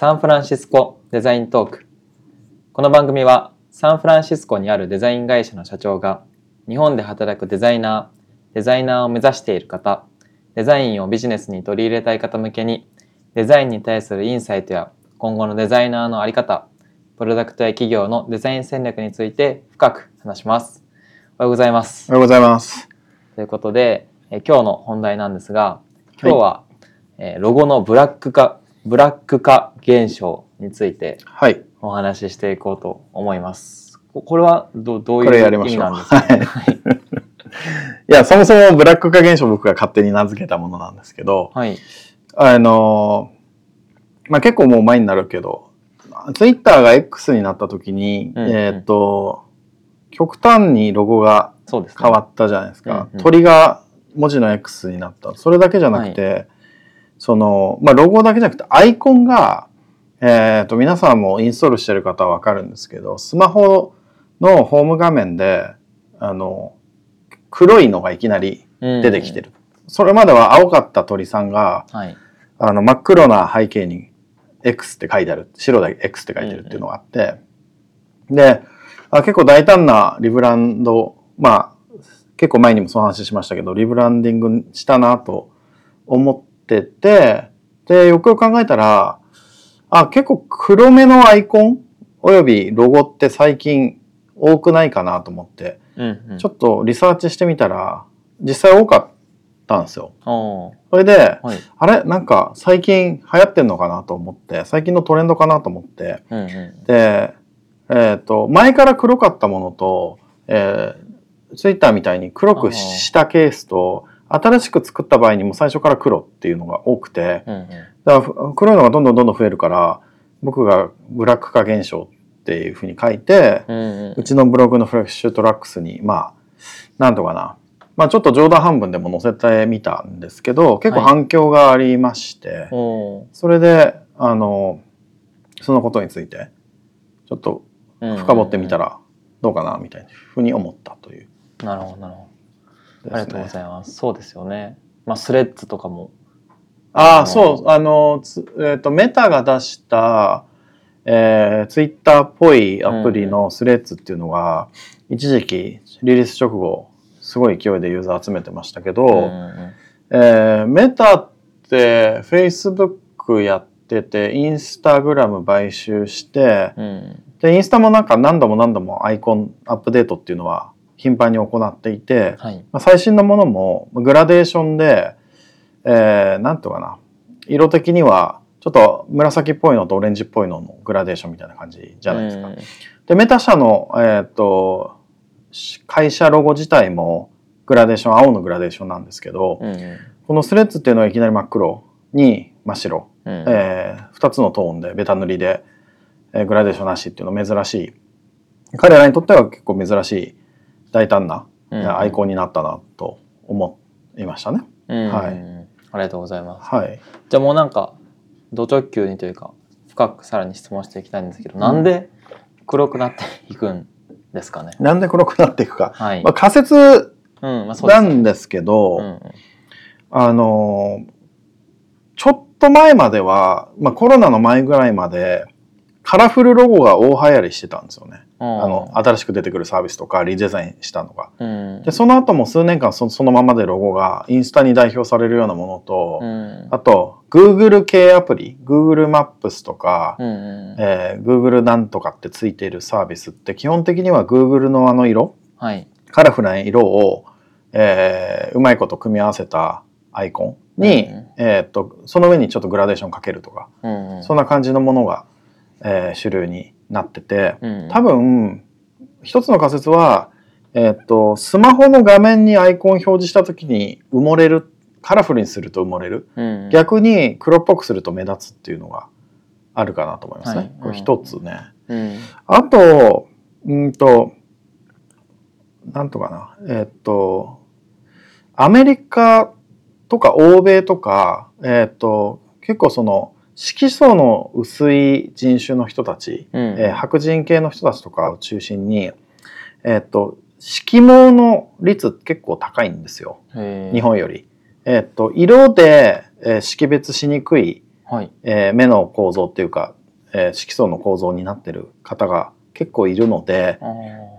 サンフランシスコデザイントーク。この番組はサンフランシスコにあるデザイン会社の社長が日本で働くデザイナーデザイナーを目指している方デザインをビジネスに取り入れたい方向けにデザインに対するインサイトや今後のデザイナーのあり方プロダクトや企業のデザイン戦略について深く話します。おはようございます。おはようございます。ということで、えー今日の本題なんですが今日は、えーロゴのブラック化ブラック化現象についてはい。お話ししていこうと思います。ここれはどどういう意味なんですか、はいはい。いや、そもそもブラック化現象僕が勝手に名付けたものなんですけど、はい。あのーまあ、結構もう前になるけど、ツイッターが X になった時に、うんうんえーっと、極端にロゴが。変わったじゃないですか。うんうん鳥が文字の X になった。それだけじゃなくて、その、まあ、ロゴだけじゃなくて、アイコンが、えーっと、皆さんもインストールしてる方はわかるんですけど、スマホのホーム画面で、あの、黒いのがいきなり出てきてる。る。それまでは青かった鳥さんが、はい。あの、真っ黒な背景に X って書いてある。白で X って書いてるっていうのがあって、であ、結構大胆なリブランド、まあ、結構前にもその話しましたけど、リブランディングしたなと思ってて、で、よくよく考えたら、あ、結構黒めのアイコンおよびロゴって最近多くないかなと思って、うんうん。ちょっとリサーチしてみたら、実際多かったんですよ。それで、はい。あれ？なんか最近流行ってんのかなと思って、最近のトレンドかなと思って、うんうん。で、えっ、と、前から黒かったものと、えー、ツイッターみたいに黒くしたケースと、新しく作った場合にも最初から黒っていうのが多くて、うんうん。だから黒いのがどんどんどんどん増えるから、僕がブラック化現象っていうふうに書いて、うんうんうちのブログのフレッシュトラックスに、まあ、なんとかな。まあちょっと冗談半分でも載せてみたんですけど、結構反響がありまして、おーそれで、あの、そのことについて、ちょっと深掘ってみたらどうかな、みたいなふうに思ったというなるほど、なるほど。ね。ありがとうございます。そうですよね。まあ、スレッズとかも。ああ、そう、あの、つえっ、と、メタが出した、えー、ツイッターっぽいアプリのスレッズっていうのが、一時期リリース直後、すごい勢いでユーザー集めてましたけど、うんうんえーメタって Facebook やってて、インスタグラム買収して、うん。うんで、インスタもなんか何度も何度もアイコンアップデートっていうのは頻繁に行っていて、はい。まあ、最新のものもグラデーションで、えー、なんとかな、色的にはちょっと紫っぽいのとオレンジっぽいののグラデーションみたいな感じじゃないですか。うんで、メタ社の、えっ、と、し会社ロゴ自体もグラデーション、青のグラデーションなんですけど、このスレッズっていうのはいきなり真っ黒に真っ白、うん。えー、2つのトーンでベタ塗りで、えーグラデーションなしっていうの珍しい。彼らにとっては結構珍しい大胆な、うんアイコンになったなと思いましたね。うんはいありがとうございます。はい、じゃあもうなんか、ド直球にというか、深くさらに質問していきたいんですけど、なんで黒くなっていくんですかね？なんで黒くなっていくか、はい。まあ、仮説な。んですけど、うんうんあのーちょっと前までは、まあ、コロナの前ぐらいまでカラフルロゴが大流行りしてたんですよね。あの新しく出てくるサービスとかリデザインしたのが。うんでその後も数年間そそのままでロゴがインスタに代表されるようなものと、うんあと Google 系アプリ Google マップスとか、うんうんえー Google なんとかってついているサービスって基本的には Google のあの色はい。カラフルな色を、えーうまいこと組み合わせたアイコンに、うんえーっとその上にちょっとグラデーションかけるとか、うんうんそんな感じのものが、えー主流になってて、うん。多分一つの仮説は、えーっとスマホの画面にアイコン表示した時に埋もれるカラフルにすると埋もれる。うん。逆に黒っぽくすると目立つっていうのがあるかなと思いますね。はい。これ一つね。うん。あと、うんと、なんとかな、えっと、アメリカとか欧米とか、えっと、結構その、色素の薄い人種の人たち、うんえー白人系の人たちとかを中心に、えっと、色毛の率結構高いんですよ。日本より。えっと、色で、えー識別しにくい、はい。えー目の構造っていうか、えー色素の構造になってる方が結構いるので、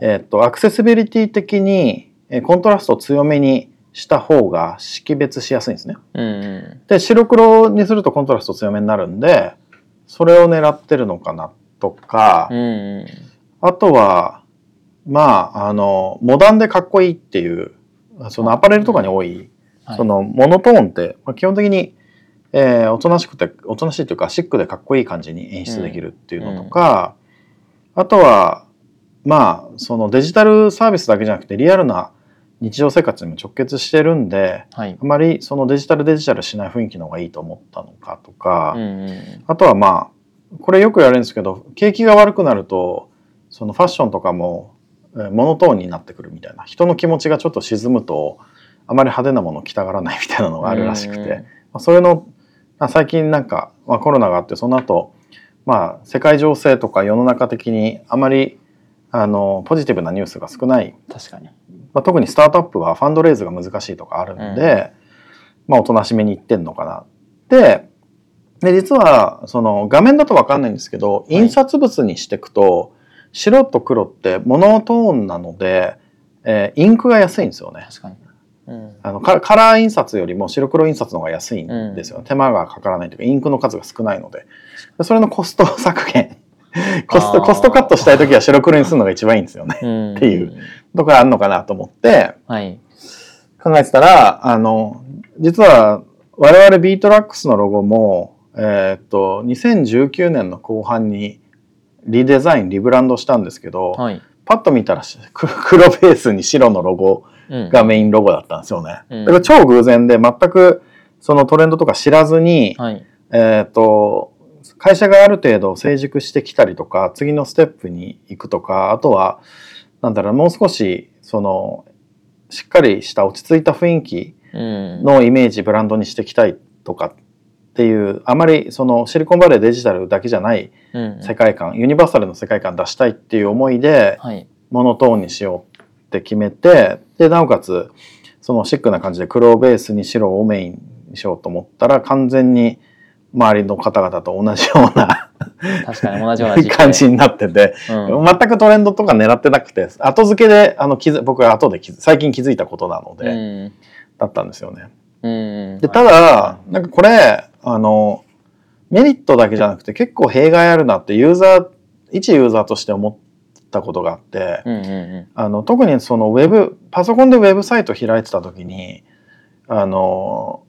えーっとアクセシビリティ的にえーコントラストを強めにした方が識別しやすいんですね。うんうで白黒にするとコントラスト強めになるんでそれを狙ってるのかなとか、ん。うんうん。あとはまああのモダンでかっこいいっていうそのアパレルとかに多い、はいそのモノトーンって、まあ、基本的に、えーおとなしくておとなしいというかシックでかっこいい感じに演出できるっていうのとか、あとはまあそのデジタルサービスだけじゃなくてリアルな日常生活にも直結してるんではい。あまりそのデジタルデジタルしない雰囲気の方がいいと思ったのかとか、うんうん。あとはまあこれよく言われるんですけど景気が悪くなるとそのファッションとかもえーモノトーンになってくるみたいな人の気持ちがちょっと沈むとあまり派手なものを着たがらないみたいなのがあるらしくて、うんまあ、それのまあ最近なんか、まあ、コロナがあってその後まあ世界情勢とか世の中的にあまりあのポジティブなニュースが少ない確かに。まあ、特にスタートアップはファンドレイズが難しいとかあるんで、まあおとなしめにいってんのかな。でで実はその画面だと分かんないんですけど、い印刷物にしていくと白と黒ってモノトーンなので、えーインクが安いんですよね。確かに。うん。あのカカラー印刷よりも白黒印刷の方が安いんですよ、手間がかからないというかインクの数が少ないのででそれのコスト削減コストコストカットしたい時は白黒にするのが一番いいんですよねうん。っていう。ところあるのかなと思ってはい。考えてたら、あの、実は我々ビートラックスのロゴも、えーっと、2019年の後半にリデザイン、リブランドしたんですけど、はい。パッと見たら 黒ベースに白のロゴうん。がメインロゴだったんですよね。うんだから超偶然で全くそのトレンドとか知らずに、はい。えーっと、会社がある程度成熟してきたりとか、次のステップに行くとか、あとは、なんだろう、もう少し、その、しっかりした落ち着いた雰囲気うん。のイメージ、ブランドにしていきたいとかっていう、あまりそのシリコンバレーデジタルだけじゃないうん。世界観、ユニバーサルの世界観出したいっていう思いで、はい。モノトーンにしようって決めて、で、なおかつ、そのシックな感じで黒ベースに白をメインにしようと思ったら、完全に周りの方々と同じような 確かに同じような感じになってて、うん。全くトレンドとか狙ってなくて、後付けで、あの、気づ僕は後で最近気づいたことなので、うん。だったんですよね。うん。で、ただ、なんかこれ、あの、メリットだけじゃなくて結構弊害あるなってユーザー、一ユーザーとして思ったことがあって、うんうんうあの特にそのウェブパソコンでウェブサイト開いてた時にあの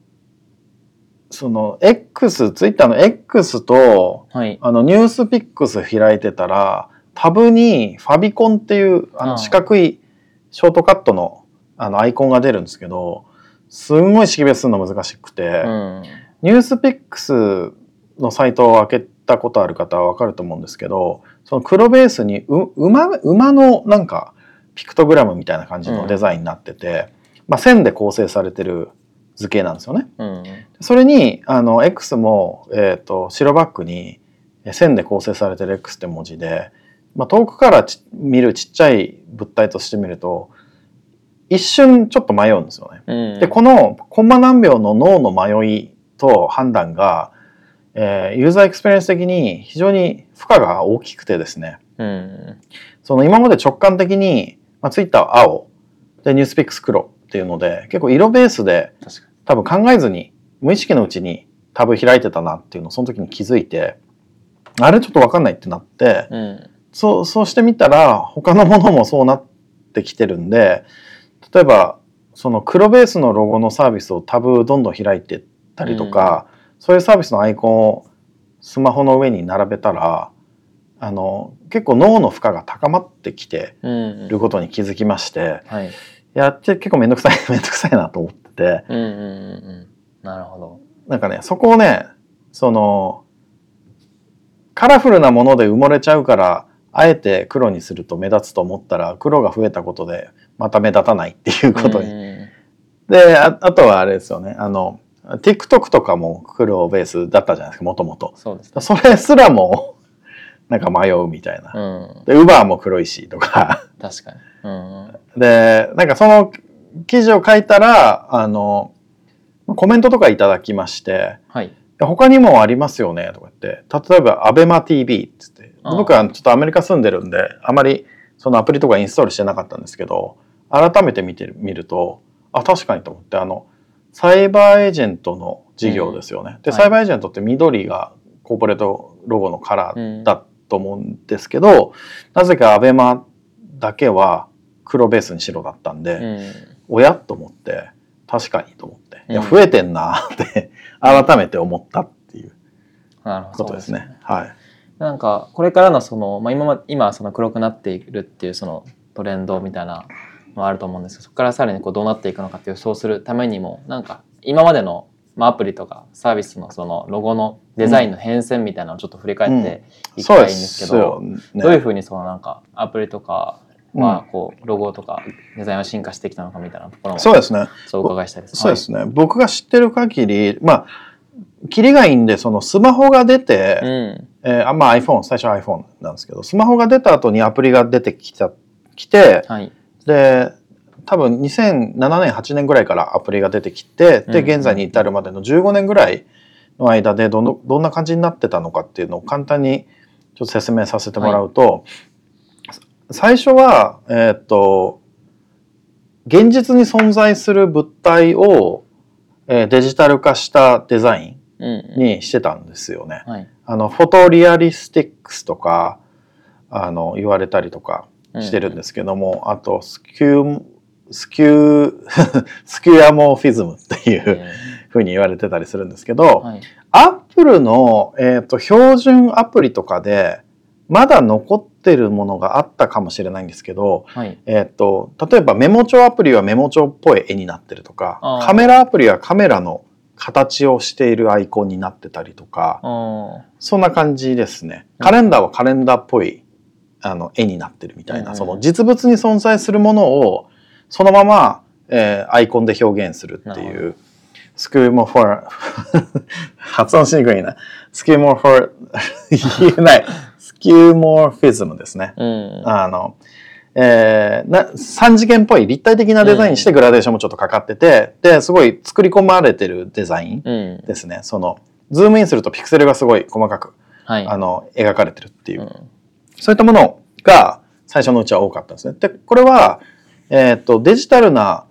その X ツイッターの X とん。はい。あのニュースピックス開いてたらタブにファビコンっていうあの四角いショートカットのあのアイコンが出るんですけどすんごい識別するの難しくて、うん。ニュースピックスのサイトを開けたことある方はわかると思うんですけど、その黒ベースにう馬馬のなんかピクトグラムみたいな感じのデザインになってて、まあ線で構成されてる図形なんですよね。うん。それにあの X も、えー、と白バックにえ線で構成されてる X って文字で、まあ、遠くからち見るちっちゃい物体として見ると一瞬ちょっと迷うんですよね。うん。でこのコンマ何秒の脳の迷いと判断が、えーユーザーエクスペリエンス的に非常に負荷が大きくてですねうん。その今まで直感的に、まあ、ツイッターは青でニュースピックス黒っていうので結構色ベースで多分考えずに無意識のうちにタブ開いてたなっていうのをその時に気づいてあれちょっと分かんないってなってに。うん。そうそうしてみたら他のものもそうなってきてるんで例えばその黒ベースのロゴのサービスをタブどんどん開いてったりとか、そういうサービスのアイコンをスマホの上に並べたらあの結構脳の負荷が高まってきてうん。ることに気づきましてはい。やって結構めんどくさい めんどくさいなと思っうんうんうんうん。なるほど。なんかねそこをねそのカラフルなもので埋もれちゃうからあえて黒にすると目立つと思ったら黒が増えたことでまた目立たないっていうことに。うんでああとはあれですよねあの TikTok とかも黒ベースだったじゃないですかもともと。そうですね。それすらもなんか迷うみたいな。うん。で Uber も黒いしとか。確かに。うん。でなんかその記事を書いたらあのコメントとかいただきましてはい。や他にもありますよねとか言って。例えば ABEMATV っつって。僕はちょっとアメリカ住んでるんであまりそのアプリとかインストールしてなかったんですけど改めて見てみるとあ確かにと思ってあのサイバーエージェントの事業ですよね。ではい。サイバーエージェントって緑がコーポレートロゴのカラうんーだと思うんですけど、なぜか ABEMA だけは黒ベースに白だったんで、うんおやと思って確かにと思って、いやうん増えてんなって改めて思ったっていうことですね。はい。なんかこれからのその、まあ、今ま今はその黒くなっているっていうそのトレンドみたいなのはあると思うんですけどそこからさらにこうどうなっていくのかっていうそうするためにもなんか今までの、まあ、アプリとかサービスのそのロゴのデザインの変遷みたいなのをちょっと振り返っていきたいんですけど、よね。どういうふうにそのなんかアプリとかはこうロゴとかデザインは進化してきたのかみたいなところもそうですね。そうお伺いしたいです。そうですね。僕が知ってる限り、まあ、キリがいいんで、そのスマホが出て、はい。うん。えーあまあ iPhone、最初は iPhone なんですけど、スマホが出た後にアプリが出てきた、きて、はい。で、多分2007年、8年ぐらいからアプリが出てきて、で、うん現在に至るまでの15年ぐらいの間でどの、どんな感じになってたのかっていうのを簡単にちょっと説明させてもらうと、最初は、えーっと、現実に存在する物体を、えーデジタル化したデザイうんンにしてたんですよね。はい。あの、フォトリアリスティックスとか、あの、言われたりとかしてるんですけども、あと、スキュー、スキュー、スキュアモーフィズムっていううんふうに言われてたりするんですけど、はい。アップルの、えー、と標準アプリとかで、まだ残ってるものがあったかもしれないんですけど、はい。えー、と例えばメモ帳アプリはメモ帳っぽい絵になってるとかカメラアプリはカメラの形をしているアイコンになってたりとかあそんな感じですね。うん。カレンダーはカレンダーっぽいあの絵になってるみたいな、うん。その実物に存在するものをそのまま、えーアイコンで表現するっていうスクーモフォー発音しにくいな。スキューモフォー言えない skeuomorphism ですねあ。うん。あの、えーな3次元っぽい立体的なデザインにしてグラデーションもちょっとかかってて、ですごい作り込まれてるデザインうん。ですね。そのズームインするとピクセルがすごい細かくはい。あの描かれてるっていう、うんそういったものが最初のうちは多かったんですね。でこれは、えー、とデジタルな、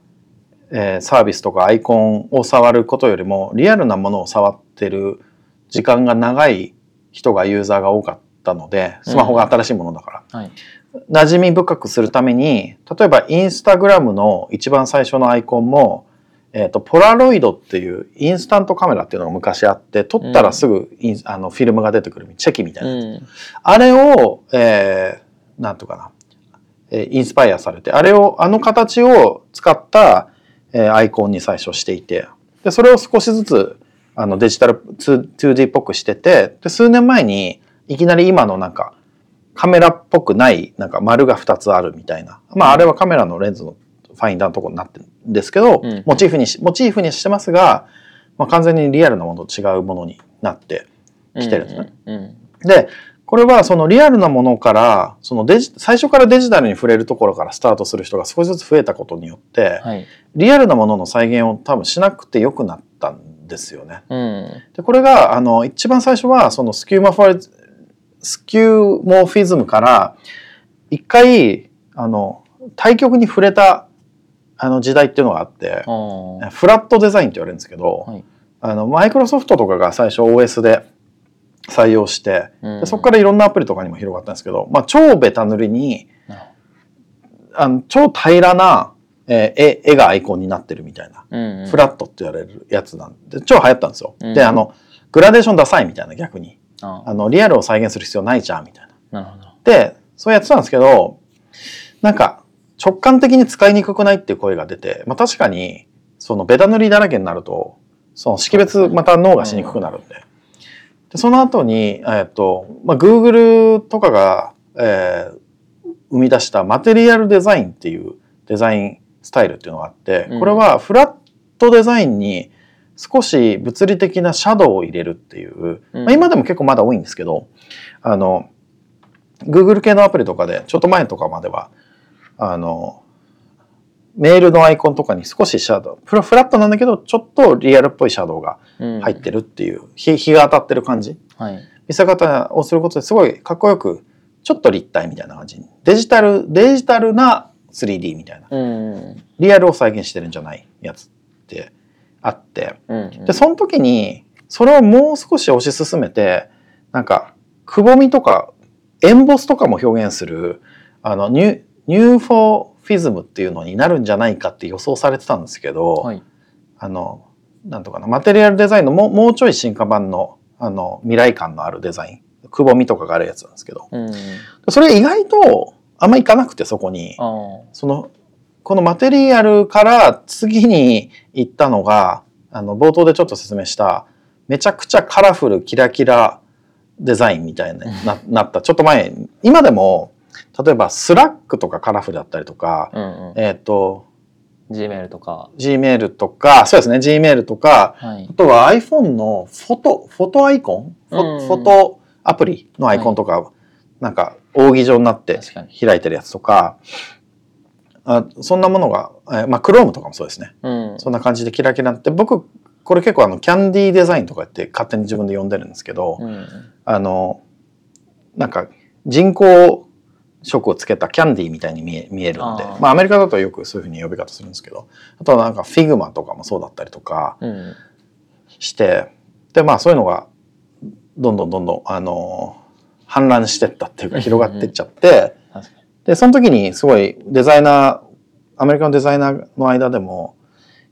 えーサービスとかアイコンを触ることよりもリアルなものを触ってる時間が長い人がユーザーが多かったのでスマホが新しいものだから。はい。馴染み深くするために例えばインスタグラムの一番最初のアイコンも、えー、とポラロイドっていうインスタントカメラっていうのが昔あって撮ったらすぐイン、あのフィルムが出てくるチェキみたいな、うん。あれを、えー、なんとかな、えーインスパイアされてあれをあの形を使った、えーアイコンに最初していてでそれを少しずつあのデジタル 2- 2D っぽくしててで数年前にいきなり今のなんかカメラっぽくないなんか丸が2つあるみたいなまああれはカメラのレンズのファインダーのところになってるんですけど、うんモチーフにしモチーフにしてますが、まあ、完全にリアルなものと違うものになって来てるんですね。うん。でこれはそのリアルなものからそのデジ最初からデジタルに触れるところからスタートする人が少しずつ増えたことによって、はい。リアルなものの再現を多分しなくてよくなったんですよね。うん。でこれがあの一番最初はそのスキューマフォルスキューモーフィズムから一回あの対極に触れたあの時代っていうのがあって。フラットデザインって言われるんですけど、はいあのマイクロソフトとかが最初 OS で採用してうんでそこからいろんなアプリとかにも広がったんですけど、まあ、超ベタ塗りにあの超平らな、えー絵絵がアイコンになってるみたいな、うんうん。フラットって言われるやつなんで超流行ったんですよ。うんであのグラデーションダサいみたいな逆にああのリアルを再現する必要ないじゃんみたいな。なるほど。でそうやってたんですけどなんか直感的に使いにくくないっていう声が出て、まあ、確かにそのベタ塗りだらけになるとその識別また脳がしにくくなるんで。でその後に、えっとまあ、Google とかが、えー生み出したマテリアルデザインっていうデザインスタイルっていうのがあってうんこれはフラットデザインに少し物理的なシャドウを入れるっていう、うん。まあ、今でも結構まだ多いんですけどあの Google 系のアプリとかでちょっと前とかまではあのメールのアイコンとかに少しシャドウフラフラットなんだけどちょっとリアルっぽいシャドウがうん。入ってるっていう、日日が当たってる感じ。はい。見せ方をすることですごいかっこよくちょっと立体みたいな感じ。にデジタルデジタルな 3D みたいな。うん。リアルを再現してるんじゃないやつってあってうん。でその時にそれをもう少し推し進めてなんかくぼみとかエンボスとかも表現するあのニュニューフォーフィズムっていうのになるんじゃないかって予想されてたんですけど、はい。あのなんとかなマテリアルデザインのもうもうちょい進化版のあの未来感のあるデザインくぼみとかがあるやつなんですけどうん。それ意外とあんまいかなくてそこに。そのこのマテリアルから次に行ったのがあの冒頭でちょっと説明しためちゃくちゃカラフルキラキラデザインみたいにななったちょっと前今でも例えばスラックとかカラフルだったりとか、うんうん。えっ、と Gmail とか。Gmail とかそうですね Gmail とかはいあ。とは iPhone のフォトフォトアイコン？フォ,、うんフォトアプリのアイコンとか、なんか扇状になって。開いてるやつとかあそんなものが、えーまあ Chrome とかもそうですねうん。そんな感じでキラキラって僕これ結構あのキャンディーデザインとかって勝手に自分で呼んでるんですけど、うん。あのなんか人工色をつけたキャンディーみたいに見え見えるんでまあアメリカだとよくそういうふうに呼び方するんですけどあとはなんか Figma とかもそうだったりとかうん。してでまあそういうのがどんどんどんどんあの氾濫してったっていうか広がっていっちゃって。でその時にすごいデザイナーアメリカのデザイナーの間でも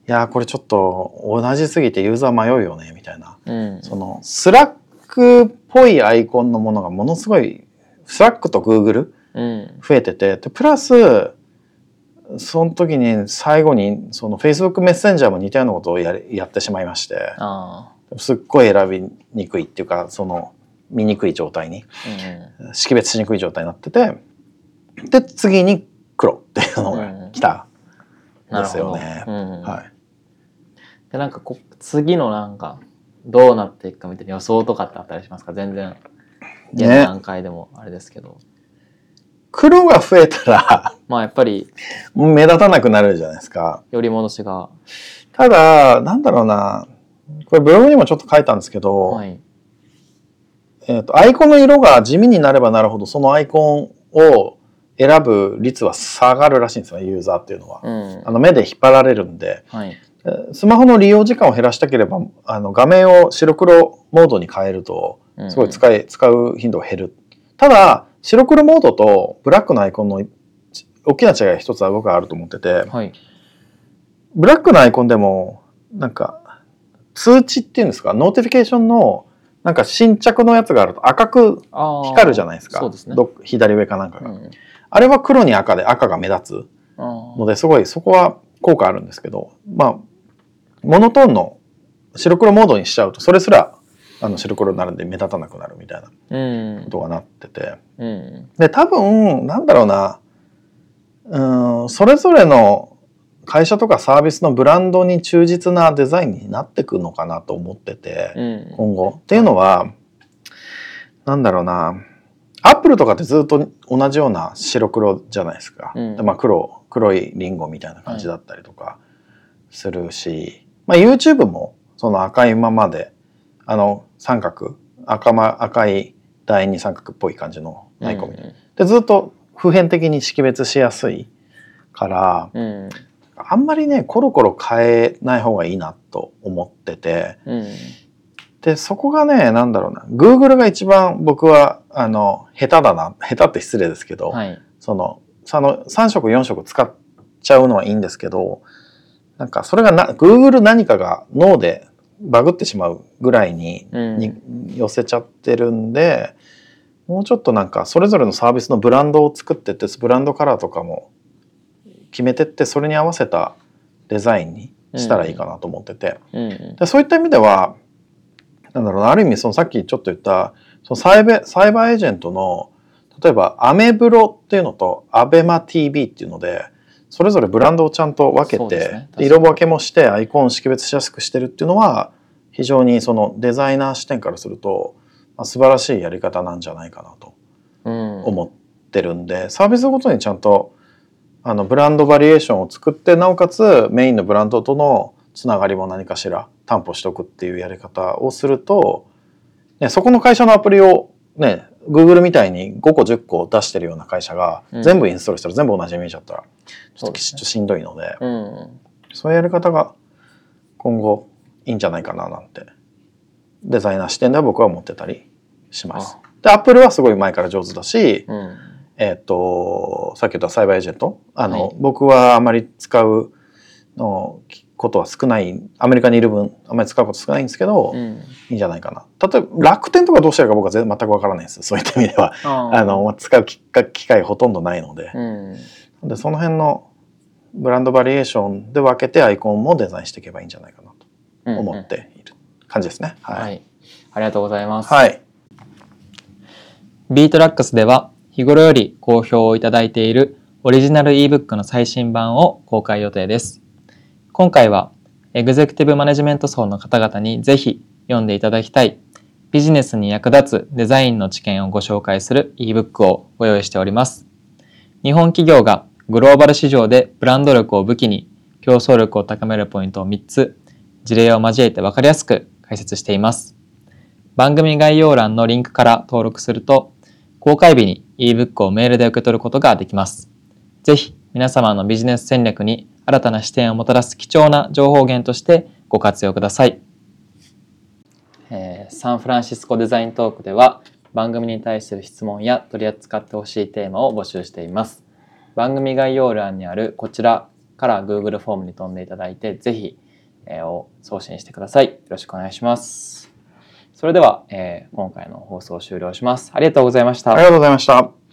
いやーこれちょっと同じすぎてユーザー迷うよねみたいなうん。そのスラックっぽいアイコンのものがものすごいスラックとグーグルうん。増えててでプラスその時に最後にその Facebook メッセンジャーも似たようなことをやりやってしまいましてあすっごい選びにくいっていうかその見にくい状態にあ。うん。識別しにくい状態になっててで次に黒っていうのが来たんです。よね。うん。はい、で、なんかこ、次のなんか、どうなっていくかみたいな予想とかってあったりしますか？全然。現ね段階でもあれですけど。黒が増えたら まあやっぱり、目立たなくなるじゃないですか。より戻しが。ただなんだろうなこれブログにもちょっと書いたんですけど、はい。えー、とアイコンの色が地味になればなるほどそのアイコンを選ぶ率は下がるらしいんですよねユーザーっていうのは。うんあ。の目で引っ張られるんではい。えースマホの利用時間を減らしたければあの画面を白黒モードに変えるとすごい使い、使う頻度が減る。ただ白黒モードとブラックのアイコンの大きな違いが一つは僕はあると思っててはい。ブラックのアイコンでもなんか通知っていうんですか？ notification のなんか新着のやつがあると赤く。光るじゃないですかね。左上かなんかが、うん。あれは黒に赤で赤が目立つあのですごいそこは効果あるんですけどまあモノトーンの白黒モードにしちゃうとそれすらあの白黒になるんで目立たなくなるみたいなこうん。とがなっててうん。で多分なんだろうなうんそれぞれの会社とかサービスのブランドに忠実なデザインになってくのかなと思ってて、うん。今後。っていうのはなんだろうなアップルとかってずっと同じような白黒じゃないですか。うんでまあ、黒黒いリンゴみたいな感じだったりとかするし、まあ、YouTube もその赤いままであの三角赤,、ま、赤い第二三角っぽい感じのアイコンみたいなでずっと普遍的に識別しやすいからうん。あんまりねコロコロ変えない方がいいなと思っててうん。でそこがねなんだろうな Google が一番僕はあの下手だな下手って失礼ですけど、はい。そのその3色4色使っちゃうのはいいんですけどなんかそれがな Google 何かが脳でバグってしまうぐらいに,、うんに寄せちゃってるんでもうちょっとなんかそれぞれのサービスのブランドを作ってってブランドカラーとかも決めてってそれに合わせたデザインにしたらいいかなと思ってて、うん。でそういった意味ではなんだろうなある意味そのさっきちょっと言ったそのサイバーサイバーエージェントの例えばアメブロっていうのとアベマ t v っていうのでそれぞれブランドをちゃんと分けて、ねで色分けもしてアイコンを識別しやすくしてるっていうのは非常にそのデザイナー視点からすると、まあ、素晴らしいやり方なんじゃないかなとうん。思ってるんで、サービスごとにちゃんとあのブランドバリエーションを作ってなおかつメインのブランドとのつながりも何かしら担保しておくっていうやり方をすると、ね、そこの会社のアプリをね Google みたいに5個10個出してるような会社がうん全部インストールしたら全部同じイメージだったらちょっとしんどいのでうん。そういうやり方が今後いいんじゃないかななんてデザイナー視点では僕は思ってたりします。で Apple はすごい前から上手だし、うん。えっ、と、さっき言ったサイバーエージェント？あの、はい僕はあまり使うのことは少ない、アメリカにいる分、あまり使うこと少ないんですけど、いうん。いんじゃないかな。例えば、楽天とかどうしてるか僕は全全くわからないです。そういった意味では。ああの、まあ使う機会機会ほとんどないので。うん。で、その辺のブランドバリエーションで分けてアイコンもデザインしていけばいいんじゃないかなと思っている感じですね。ははい。い。ありがとうございます。はい。ビートラックスでは日頃より好評をいただいているオリジナル ebook の最新版を公開予定です。今回はエグゼクティブマネジメント層の方々にぜひ読んでいただきたいビジネスに役立つデザインの知見をご紹介する ebook をご用意しております。日本企業がグローバル市場でブランド力を武器に競争力を高めるポイントを3つ事例を交えて分かりやすく解説しています。番組概要欄のリンクから登録すると公開日に ebook をメールで受け取ることができます。ぜひ皆様のビジネス戦略に新たな視点をもたらす貴重な情報源としてご活用ください。えーサンフランシスコデザイントークでは番組に対する質問や取り扱ってほしいテーマを募集しています。番組概要欄にあるこちらから Google フォームに飛んでいただいてぜひ、えーを送信してください。よろしくお願いします。それでは、えー今回の放送を終了します。ありがとうございましたあり。がとうございました。